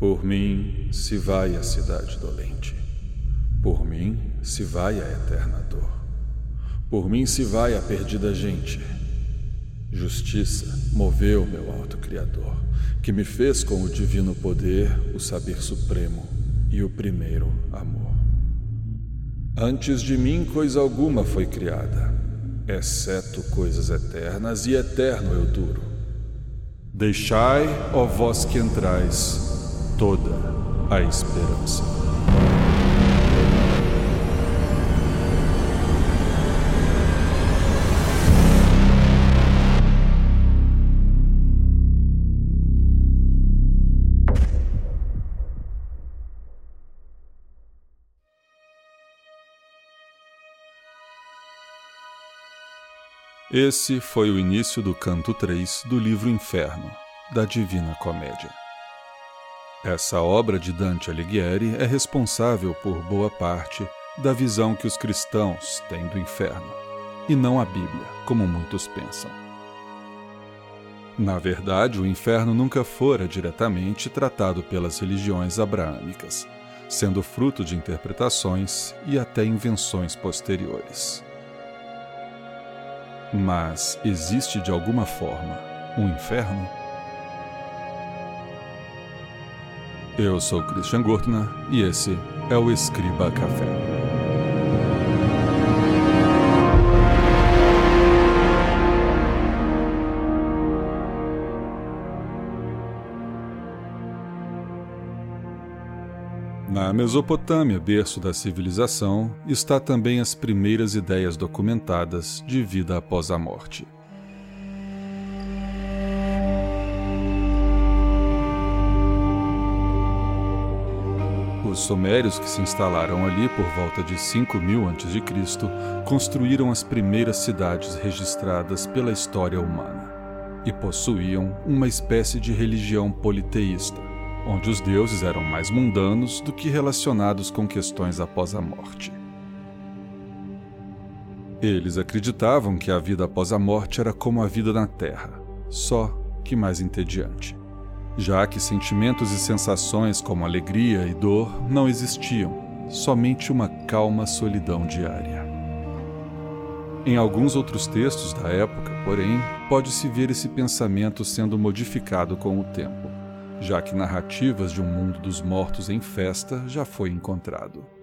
Por mim se vai a cidade dolente. Por mim se vai a eterna dor. Por mim se vai a perdida gente. Justiça moveu meu alto Criador, que me fez com o divino poder o saber supremo e o primeiro amor. Antes de mim coisa alguma foi criada, exceto coisas eternas, e eterno eu duro. Deixai, ó vós que entrais, toda a esperança. Esse foi o início do canto 3 do livro Inferno, da Divina Comédia. Essa obra de Dante Alighieri é responsável por boa parte da visão que os cristãos têm do inferno, e não a Bíblia, como muitos pensam. Na verdade, o inferno nunca fora diretamente tratado pelas religiões abraâmicas, sendo fruto de interpretações e até invenções posteriores. Mas existe de alguma forma um inferno? Eu sou Christian Gurtner e esse é o Escriba Café. Na Mesopotâmia, berço da civilização, está também as primeiras ideias documentadas de vida após a morte. Os sumérios que se instalaram ali por volta de 5000 a.C. construíram as primeiras cidades registradas pela história humana e possuíam uma espécie de religião politeísta, onde os deuses eram mais mundanos do que relacionados com questões após a morte. Eles acreditavam que a vida após a morte era como a vida na Terra, só que mais entediante já que sentimentos e sensações como alegria e dor não existiam, somente uma calma solidão diária. Em alguns outros textos da época, porém, pode-se ver esse pensamento sendo modificado com o tempo, já que narrativas de um mundo dos mortos em festa já foi encontrado.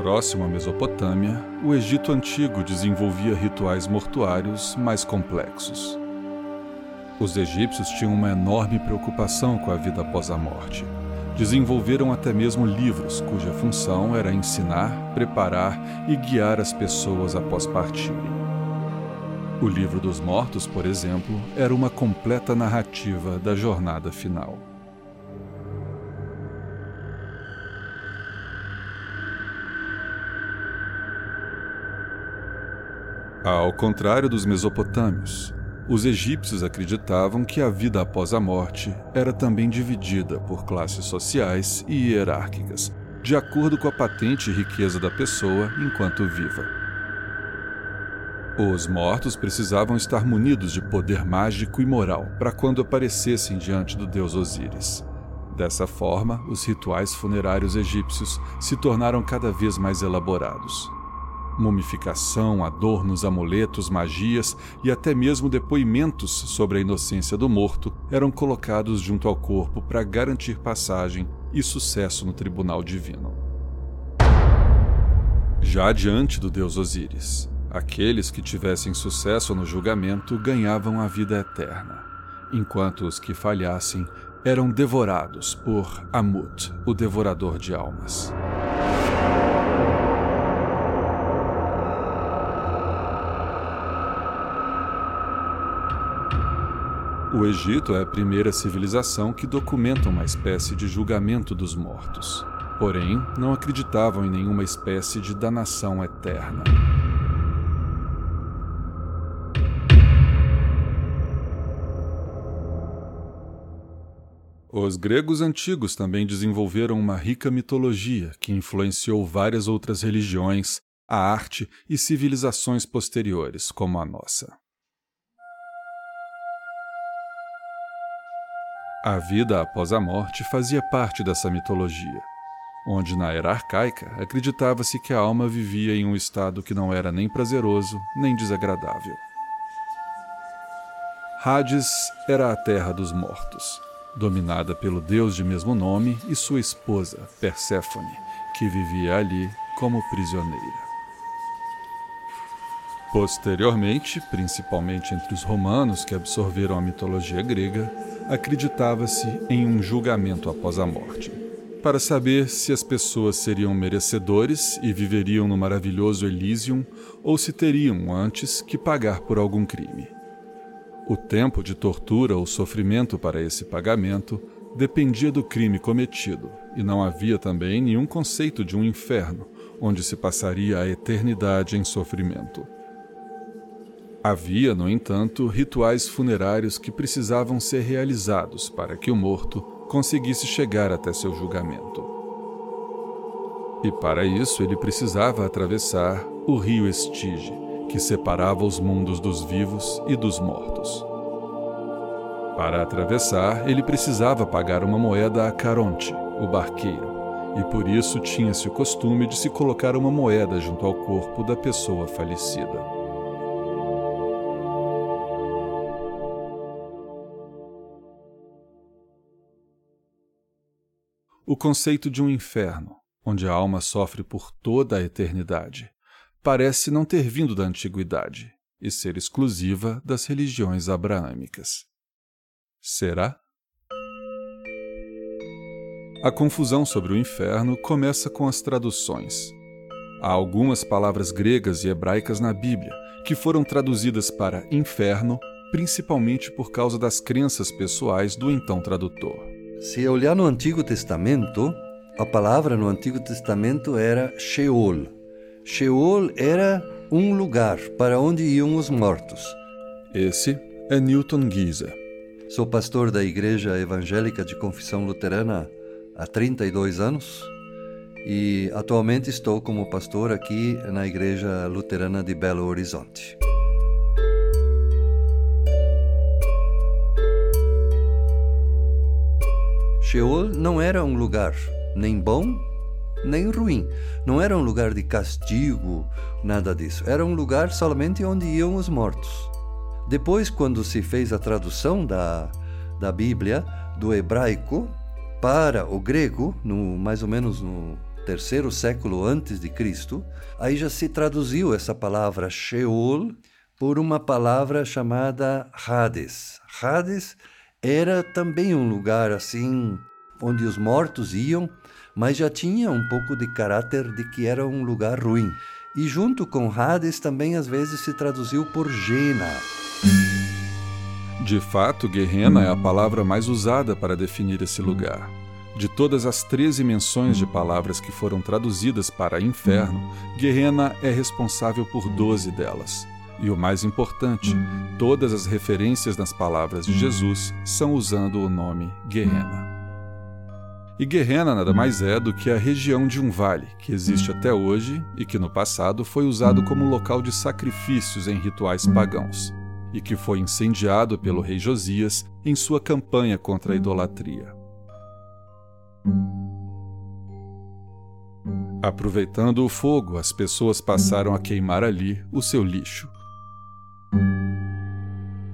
Próximo à Mesopotâmia, o Egito Antigo desenvolvia rituais mortuários mais complexos. Os egípcios tinham uma enorme preocupação com a vida após a morte. Desenvolveram até mesmo livros cuja função era ensinar, preparar e guiar as pessoas após partirem. O Livro dos Mortos, por exemplo, era uma completa narrativa da jornada final. Ao contrário dos mesopotâmios, os egípcios acreditavam que a vida após a morte era também dividida por classes sociais e hierárquicas, de acordo com a patente e riqueza da pessoa enquanto viva. Os mortos precisavam estar munidos de poder mágico e moral para quando aparecessem diante do deus Osíris. Dessa forma, os rituais funerários egípcios se tornaram cada vez mais elaborados mumificação, adornos, amuletos, magias e até mesmo depoimentos sobre a inocência do morto eram colocados junto ao corpo para garantir passagem e sucesso no tribunal divino. Já diante do deus Osíris, aqueles que tivessem sucesso no julgamento ganhavam a vida eterna, enquanto os que falhassem eram devorados por Amut, o devorador de almas. O Egito é a primeira civilização que documenta uma espécie de julgamento dos mortos. Porém, não acreditavam em nenhuma espécie de danação eterna. Os gregos antigos também desenvolveram uma rica mitologia que influenciou várias outras religiões, a arte e civilizações posteriores, como a nossa. A vida após a morte fazia parte dessa mitologia, onde na era arcaica acreditava-se que a alma vivia em um estado que não era nem prazeroso nem desagradável. Hades era a terra dos mortos, dominada pelo deus de mesmo nome e sua esposa, Perséfone, que vivia ali como prisioneira. Posteriormente, principalmente entre os romanos que absorveram a mitologia grega, acreditava-se em um julgamento após a morte, para saber se as pessoas seriam merecedores e viveriam no maravilhoso Elysium ou se teriam antes que pagar por algum crime. O tempo de tortura ou sofrimento para esse pagamento dependia do crime cometido, e não havia também nenhum conceito de um inferno, onde se passaria a eternidade em sofrimento. Havia, no entanto, rituais funerários que precisavam ser realizados para que o morto conseguisse chegar até seu julgamento. E para isso ele precisava atravessar o rio Estige, que separava os mundos dos vivos e dos mortos. Para atravessar, ele precisava pagar uma moeda a Caronte, o barqueiro, e por isso tinha-se o costume de se colocar uma moeda junto ao corpo da pessoa falecida. O conceito de um inferno, onde a alma sofre por toda a eternidade, parece não ter vindo da antiguidade e ser exclusiva das religiões abraâmicas. Será? A confusão sobre o inferno começa com as traduções. Há algumas palavras gregas e hebraicas na Bíblia que foram traduzidas para inferno principalmente por causa das crenças pessoais do então tradutor. Se olhar no Antigo Testamento, a palavra no Antigo Testamento era Sheol. Sheol era um lugar para onde iam os mortos. Esse é Newton Giza. Sou pastor da Igreja Evangélica de Confissão Luterana há 32 anos e atualmente estou como pastor aqui na Igreja Luterana de Belo Horizonte. Sheol não era um lugar nem bom nem ruim. Não era um lugar de castigo, nada disso. Era um lugar somente onde iam os mortos. Depois, quando se fez a tradução da, da Bíblia do hebraico para o grego, no, mais ou menos no terceiro século antes de Cristo, aí já se traduziu essa palavra Sheol por uma palavra chamada Hades. Hades era também um lugar assim onde os mortos iam, mas já tinha um pouco de caráter de que era um lugar ruim. E junto com Hades também às vezes se traduziu por Gena. De fato, Gehenna é a palavra mais usada para definir esse lugar. De todas as 13 menções de palavras que foram traduzidas para inferno, Gehenna é responsável por 12 delas. E o mais importante, todas as referências nas palavras de Jesus são usando o nome Gehenna. E Guerrena nada mais é do que a região de um vale que existe até hoje e que no passado foi usado como local de sacrifícios em rituais pagãos, e que foi incendiado pelo rei Josias em sua campanha contra a idolatria. Aproveitando o fogo, as pessoas passaram a queimar ali o seu lixo.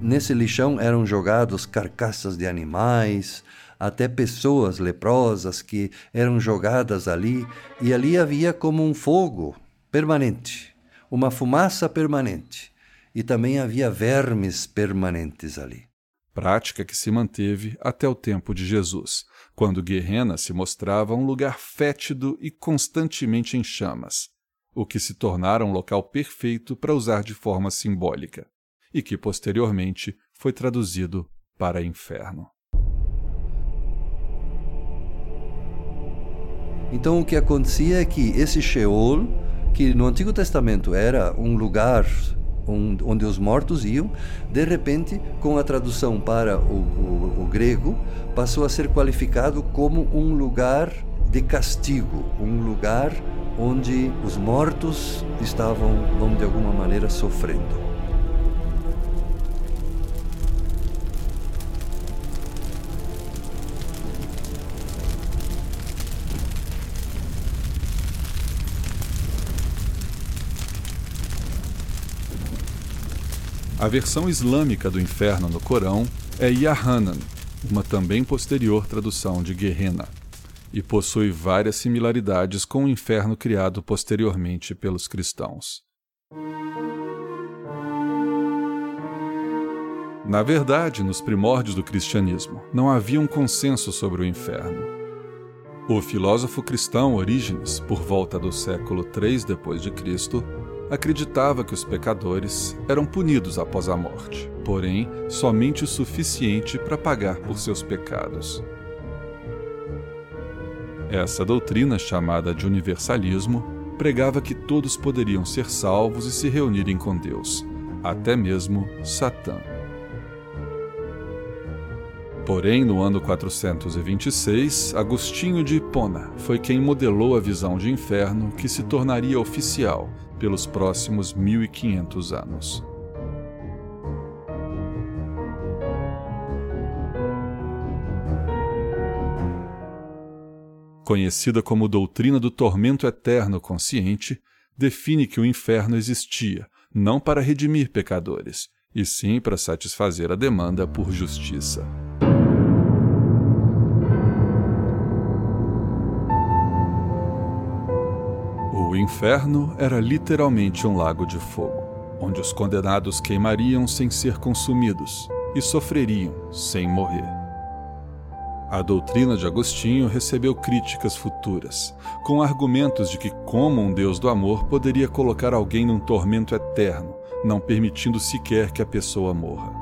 Nesse lixão eram jogados carcaças de animais, até pessoas leprosas que eram jogadas ali, e ali havia como um fogo permanente, uma fumaça permanente, e também havia vermes permanentes ali. Prática que se manteve até o tempo de Jesus, quando Guerrena se mostrava um lugar fétido e constantemente em chamas, o que se tornara um local perfeito para usar de forma simbólica, e que posteriormente foi traduzido para inferno. Então o que acontecia é que esse Sheol, que no Antigo Testamento era um lugar onde os mortos iam, de repente, com a tradução para o, o, o grego, passou a ser qualificado como um lugar de castigo, um lugar onde os mortos estavam, vamos de alguma maneira, sofrendo. A versão islâmica do inferno no Corão é Yahanan, uma também posterior tradução de Gehenna e possui várias similaridades com o inferno criado posteriormente pelos cristãos. Na verdade, nos primórdios do cristianismo, não havia um consenso sobre o inferno. O filósofo cristão Orígenes, por volta do século 3 depois de Cristo, acreditava que os pecadores eram punidos após a morte, porém somente o suficiente para pagar por seus pecados. Essa doutrina, chamada de universalismo, pregava que todos poderiam ser salvos e se reunirem com Deus, até mesmo Satã. Porém, no ano 426, Agostinho de Hipona foi quem modelou a visão de inferno que se tornaria oficial pelos próximos 1500 anos. Conhecida como doutrina do tormento eterno consciente, define que o inferno existia não para redimir pecadores, e sim para satisfazer a demanda por justiça. O inferno era literalmente um lago de fogo, onde os condenados queimariam sem ser consumidos e sofreriam sem morrer. A doutrina de Agostinho recebeu críticas futuras, com argumentos de que, como um Deus do amor, poderia colocar alguém num tormento eterno, não permitindo sequer que a pessoa morra.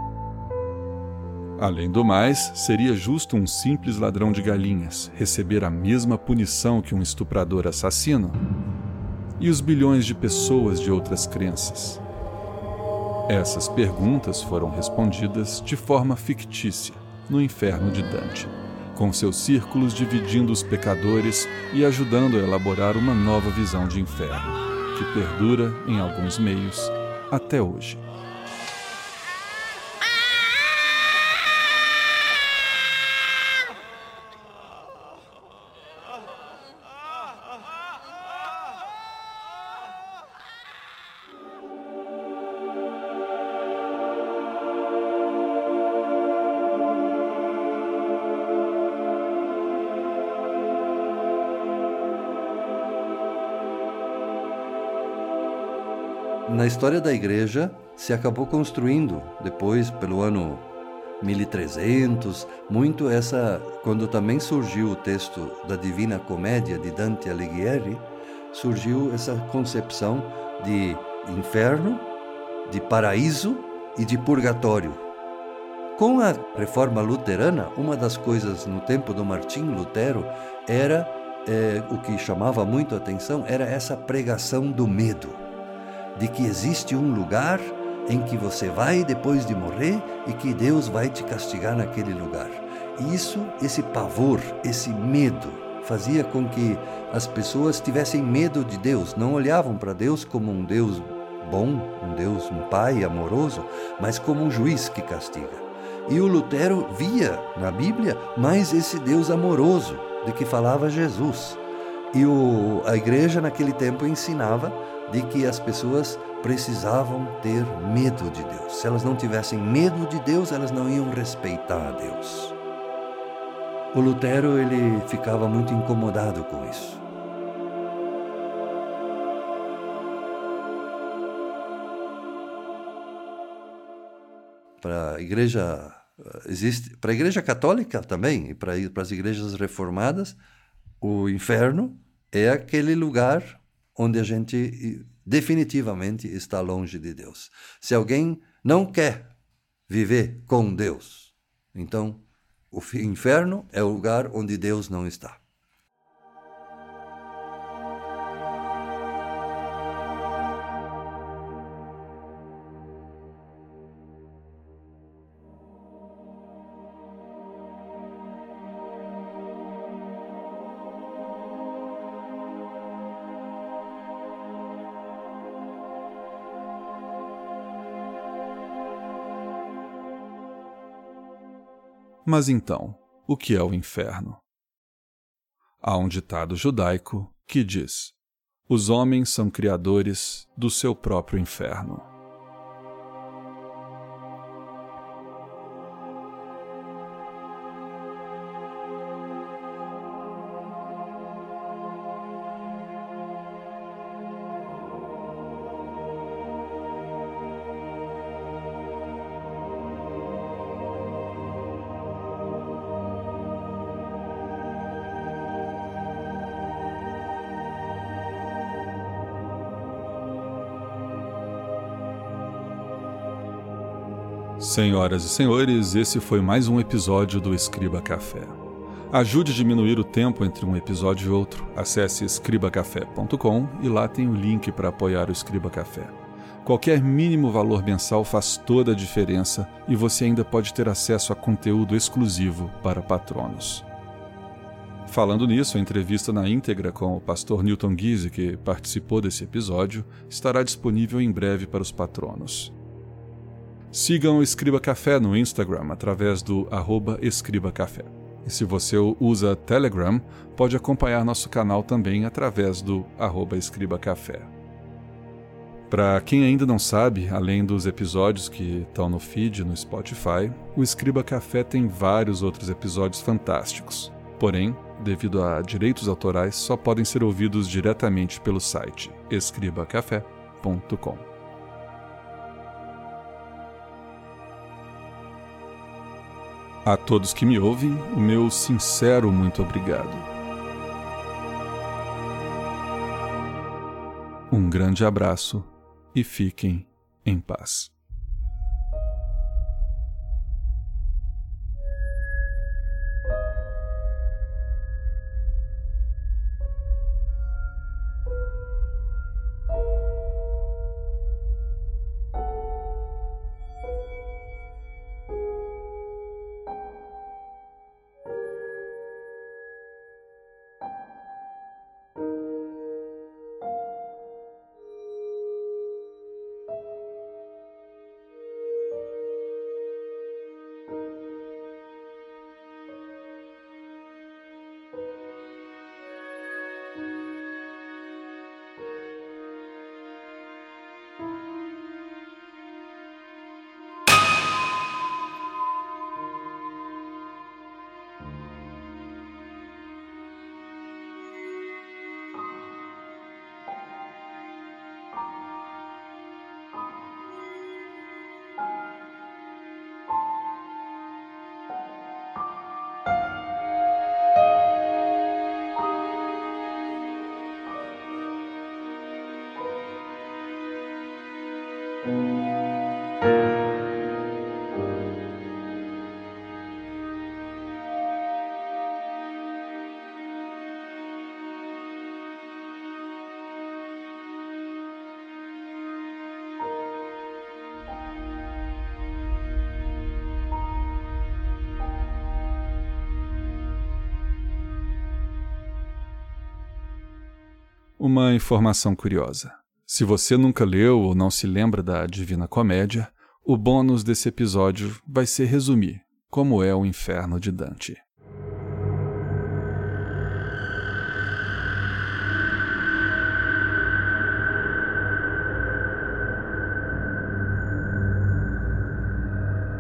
Além do mais, seria justo um simples ladrão de galinhas receber a mesma punição que um estuprador assassino? e os bilhões de pessoas de outras crenças? Essas perguntas foram respondidas de forma fictícia no inferno de Dante, com seus círculos dividindo os pecadores e ajudando a elaborar uma nova visão de inferno, que perdura em alguns meios até hoje. Na história da igreja se acabou construindo depois pelo ano 1300 muito essa quando também surgiu o texto da Divina Comédia de Dante Alighieri surgiu essa concepção de inferno de paraíso e de purgatório. Com a reforma luterana uma das coisas no tempo do Martim Lutero era é, o que chamava muito a atenção era essa pregação do medo de que existe um lugar em que você vai depois de morrer e que Deus vai te castigar naquele lugar. E isso, esse pavor, esse medo, fazia com que as pessoas tivessem medo de Deus, não olhavam para Deus como um Deus bom, um Deus, um Pai amoroso, mas como um juiz que castiga. E o Lutero via na Bíblia mais esse Deus amoroso de que falava Jesus. E o, a igreja naquele tempo ensinava de que as pessoas precisavam ter medo de Deus. Se elas não tivessem medo de Deus, elas não iam respeitar a Deus. O Lutero ele ficava muito incomodado com isso. Para a igreja existe, para a igreja católica também e para, para as igrejas reformadas, o inferno é aquele lugar onde a gente definitivamente está longe de Deus. Se alguém não quer viver com Deus, então o inferno é o lugar onde Deus não está. Mas então, o que é o inferno? Há um ditado judaico que diz: Os homens são criadores do seu próprio inferno. Senhoras e senhores, esse foi mais um episódio do Escriba Café. Ajude a diminuir o tempo entre um episódio e outro. Acesse escribacafé.com e lá tem o link para apoiar o Escriba Café. Qualquer mínimo valor mensal faz toda a diferença e você ainda pode ter acesso a conteúdo exclusivo para patronos. Falando nisso, a entrevista na íntegra com o pastor Newton Guise, que participou desse episódio, estará disponível em breve para os patronos. Sigam o Escriba Café no Instagram através do arroba Escriba Café. E se você usa Telegram, pode acompanhar nosso canal também através do arroba Escriba Café. Para quem ainda não sabe, além dos episódios que estão no feed no Spotify, o Escriba Café tem vários outros episódios fantásticos. Porém, devido a direitos autorais, só podem ser ouvidos diretamente pelo site escribacafé.com. A todos que me ouvem, o meu sincero muito obrigado. Um grande abraço e fiquem em paz. Uma informação curiosa. Se você nunca leu ou não se lembra da Divina Comédia, o bônus desse episódio vai ser resumir como é o inferno de Dante.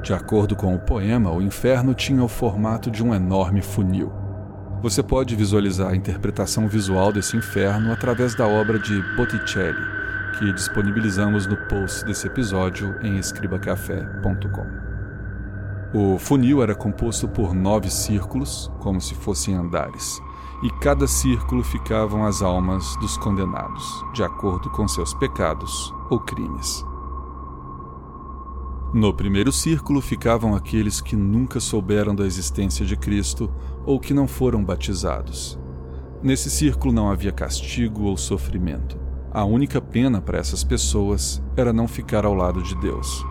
De acordo com o poema, o inferno tinha o formato de um enorme funil você pode visualizar a interpretação visual desse inferno através da obra de Botticelli, que disponibilizamos no post desse episódio em escribacafé.com. O funil era composto por nove círculos, como se fossem andares, e cada círculo ficavam as almas dos condenados, de acordo com seus pecados ou crimes. No primeiro círculo ficavam aqueles que nunca souberam da existência de Cristo ou que não foram batizados. Nesse círculo não havia castigo ou sofrimento. A única pena para essas pessoas era não ficar ao lado de Deus.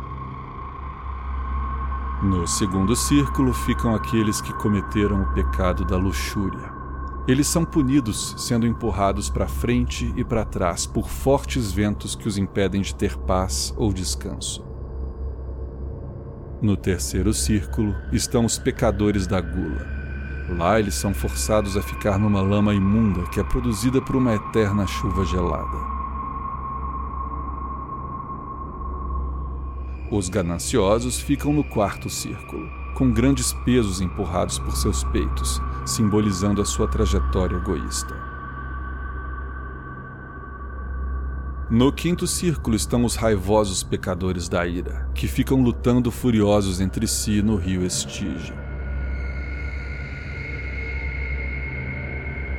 No segundo círculo ficam aqueles que cometeram o pecado da luxúria. Eles são punidos sendo empurrados para frente e para trás por fortes ventos que os impedem de ter paz ou descanso. No terceiro círculo estão os pecadores da gula. Lá eles são forçados a ficar numa lama imunda que é produzida por uma eterna chuva gelada. Os gananciosos ficam no quarto círculo, com grandes pesos empurrados por seus peitos, simbolizando a sua trajetória egoísta. No quinto círculo estão os raivosos pecadores da ira, que ficam lutando furiosos entre si no rio Estígio.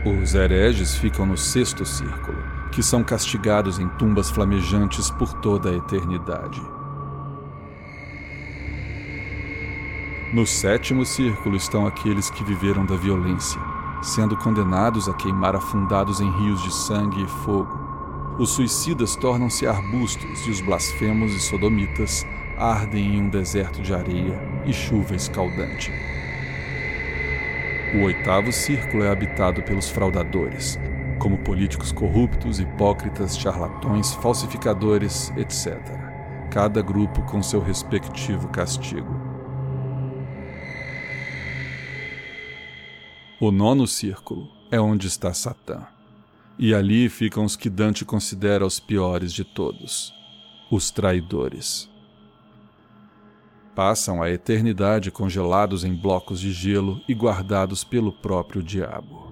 Os hereges ficam no sexto círculo, que são castigados em tumbas flamejantes por toda a eternidade. No sétimo círculo estão aqueles que viveram da violência, sendo condenados a queimar afundados em rios de sangue e fogo. Os suicidas tornam-se arbustos e os blasfemos e sodomitas ardem em um deserto de areia e chuva escaldante. O oitavo círculo é habitado pelos fraudadores, como políticos corruptos, hipócritas, charlatões, falsificadores, etc. Cada grupo com seu respectivo castigo. O nono círculo é onde está Satã. E ali ficam os que Dante considera os piores de todos, os traidores. Passam a eternidade congelados em blocos de gelo e guardados pelo próprio diabo.